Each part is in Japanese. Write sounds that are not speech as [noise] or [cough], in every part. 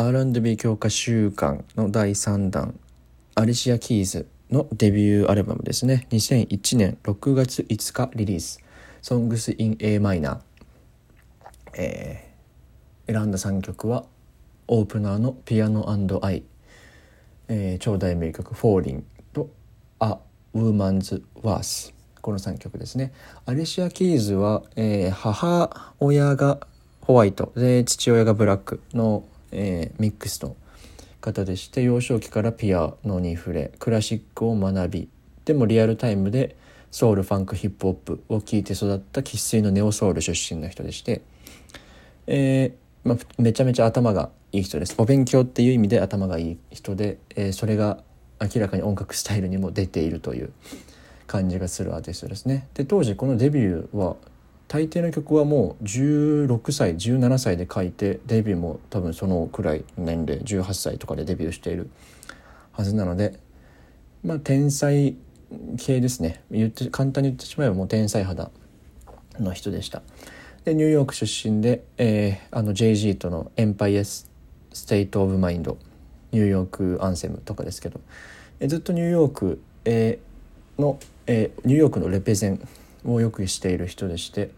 R&B 強化週間の第3弾アリシア・キーズのデビューアルバムですね。2001年6月5日リリース「Songs in A マイナー」え、選んだ3曲はオープナーの「ピアノアイ」えー、超大名曲「フォーリン」と「A Woman's Worth」この3曲ですね。アリシア・キーズは、えー、母親がホワイトで父親がブラックの、えー、ミックスの方でして幼少期からピアノに触れクラシックを学びでもリアルタイムでソウルファンクヒップホップを聴いて育った生粋のネオソウル出身の人でして、えーまあ、めちゃめちゃ頭がいい人ですお勉強っていう意味で頭がいい人で、えー、それが明らかに音楽スタイルにも出ているという感じがするアーティストですね。で当時このデビューは大抵の曲はもう16歳17歳で書いてデビューも多分そのくらい年齢18歳とかでデビューしているはずなのでまあ天才系ですね言って簡単に言ってしまえばもう天才肌の人でした。でニューヨーク出身で、えー、あの JAY-Z との「エンパイア・ステイト・オブ・マインド」ニューヨークアンセムとかですけど、え、ずっとニューヨーク、えー、のえー、ニューヨークのレペゼンをよくしている人でして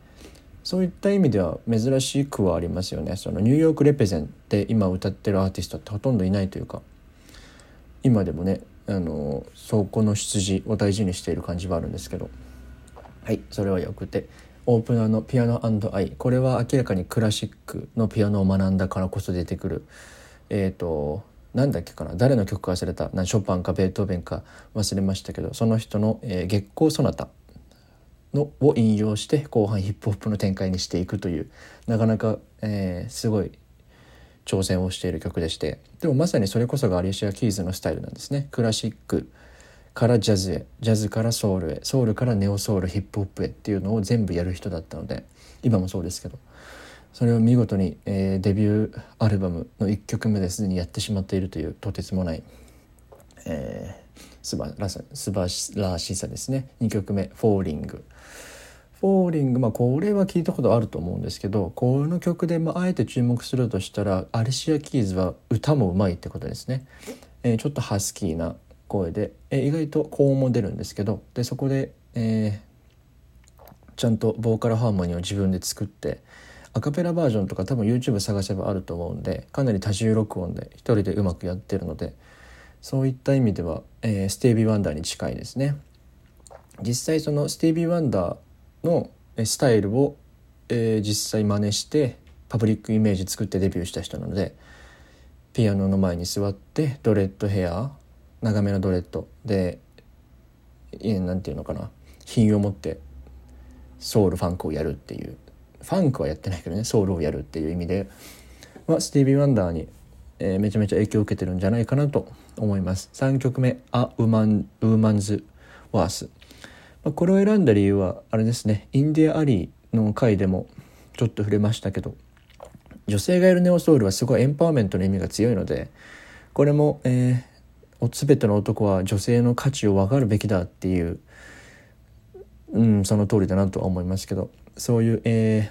そういった意味では珍しくはありますよね。そのニューヨークレペゼンって今歌ってるアーティストってほとんどいないというか今でもねあのそこの出自を大事にしている感じはあるんですけど。はい。それはよくてオープナーの「ピアノアイ」これは明らかにクラシックのピアノを学んだからこそ出てくる。えっ、ー、となんだっけかな。誰の曲か忘れた。ショパンかベートーベンか忘れましたけどその人の、えー、月光ソナタのを引用して後半ヒップホップの展開にしていくというなかなか、えー、すごい挑戦をしている曲でして。でもまさにそれこそがアリシア・キーズのスタイルなんですね。クラシックからジャズへジャズからソウルへソウルからネオソウルヒップホップへっていうのを全部やる人だったので今もそうですけど。それを見事に、えー、デビューアルバムの1曲目ですでにやってしまっているというとてつもない、えー、素晴らし素晴らしさですね。2曲目「フォーリング」フォーリングまあこれは聞いたことあると思うんですけどこの曲で、まあ、あえて注目するとしたらアリシア・キーズは歌もうまいってことですね、えー、ちょっとハスキーな声で、えー、意外と高音も出るんですけどでそこで、えー、ちゃんとボーカルハーモニーを自分で作ってアカペラバージョンとか多分 YouTube 探せばあると思うんでかなり多重録音で一人でうまくやってるのでそういった意味では、えー、スティービー・ワンダーに近いですね。実際そのスティービー・ワンダーのスタイルを、えー、実際真似してパブリックイメージ作ってデビューした人なのでピアノの前に座ってドレッドヘア長めのドレッドで何て言うのかな品を持ってソウルファンクをやるっていうファンクはやってないけどねソウルをやるっていう意味で、まあ、スティービー・ワンダーに、えー、めちゃめちゃ影響を受けてるんじゃないかなと思います。3曲目「A Woman, Woman's Worth」まあ、これを選んだ理由はあれですね。インディア・アリーの回でもちょっと触れましたけど女性がいるネオソウルはすごいエンパワーメントの意味が強いのでこれも、えー、全ての男は女性の価値を分かるべきだっていう、うん、その通りだなとは思いますけどそういう、え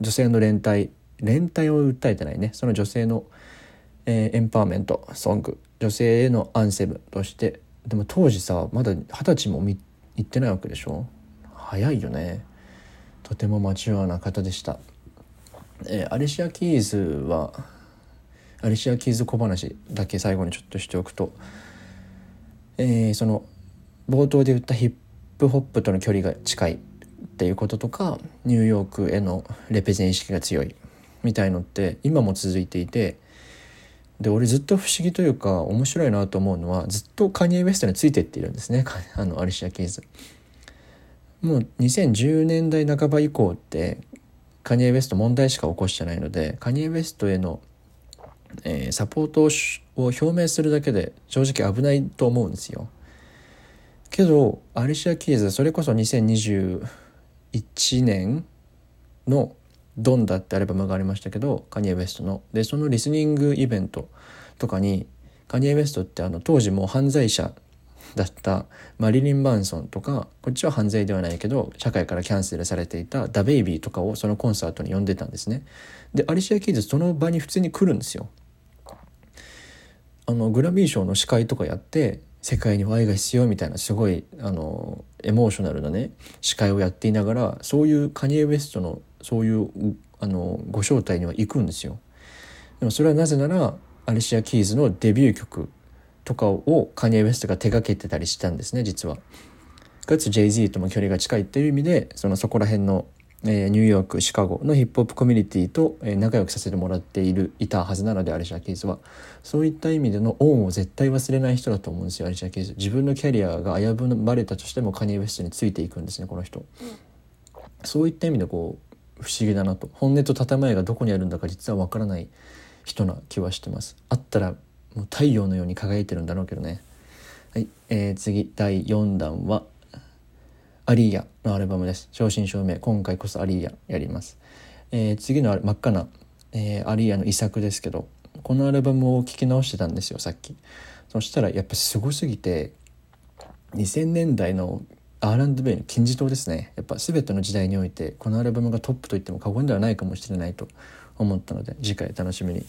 ー、女性の連帯連帯を訴えてないね。その女性の、えー、エンパワーメントソング。女性へのアンセムとして。でも当時さまだ二十歳もいってないわけでしょ？早いよね。とてもマチュアな方でした、えー、アリシア・キーズはアリシア・キーズ小話だけ最後にちょっとしておくと、えー、その冒頭で言ったヒップホップとの距離が近いっていうこととかニューヨークへのレペゼン意識が強いみたいのって今も続いていてで俺ずっと不思議というか面白いなと思うのはずっとカニエ・ウェストについてっているんですね [laughs] あのアリシア・ケイズ。もう2010年代半ば以降ってカニエ・ウェスト問題しか起こしてないのでカニエ・ウェストへの、えー、サポートを表明するだけで正直危ないと思うんですよ。けどアリシア・キーズそれこそ2021年の「ドンダ」ってアルバムがありましたけどカニエ・ウェストの。でそのリスニングイベントとかにカニエ・ウェストってあの当時もう犯罪者だったマリリン・バンソンとかこっちは犯罪ではないけど社会からキャンセルされていたダ・ベイビーとかをそのコンサートに呼んでたんですね。でアリシア・キーズその場に普通に来るんですよ。あのグラミー賞の司会とかやって世界には愛が必要みたいなすごいあのエモーショナルなね司会をやっていながらそういうカニエ・ウェストのそういうあのご招待には行くんですよ。でもそれはなぜならアリシア・キーズのデビュー曲とかをカニエ・ウェストが手掛けてたりしたんですね実は。かつ Jay-Z とも距離が近いっていう意味でそのそこら辺のえー、ニューヨークシカゴのヒップホップコミュニティと、えー、仲良くさせてもらっているいたはずなのでアリシャ・ケイズはそういった意味での恩を絶対忘れない人だと思うんですよアリシャ・ケイズ自分のキャリアが危ぶまれたとしてもカニエ・ウェストについていくんですねこの人、そういった意味でこう不思議だなと本音と建前がどこにあるんだか実はわからない人な気はしてますあったらもう太陽のように輝いてるんだろうけどねはい、えー、次第4弾はアリーヤのアルバムです。正真正銘。今回こそアリーヤやります。えー、次の真っ赤な、えー、アリーヤの遺作ですけど、このアルバムを聴き直してたんですよ、さっき。そしたらやっぱすごすぎて、2000年代の R&B の金字塔ですね。やっぱ全ての時代において、このアルバムがトップと言っても過言ではないかもしれないと思ったので、次回楽しみに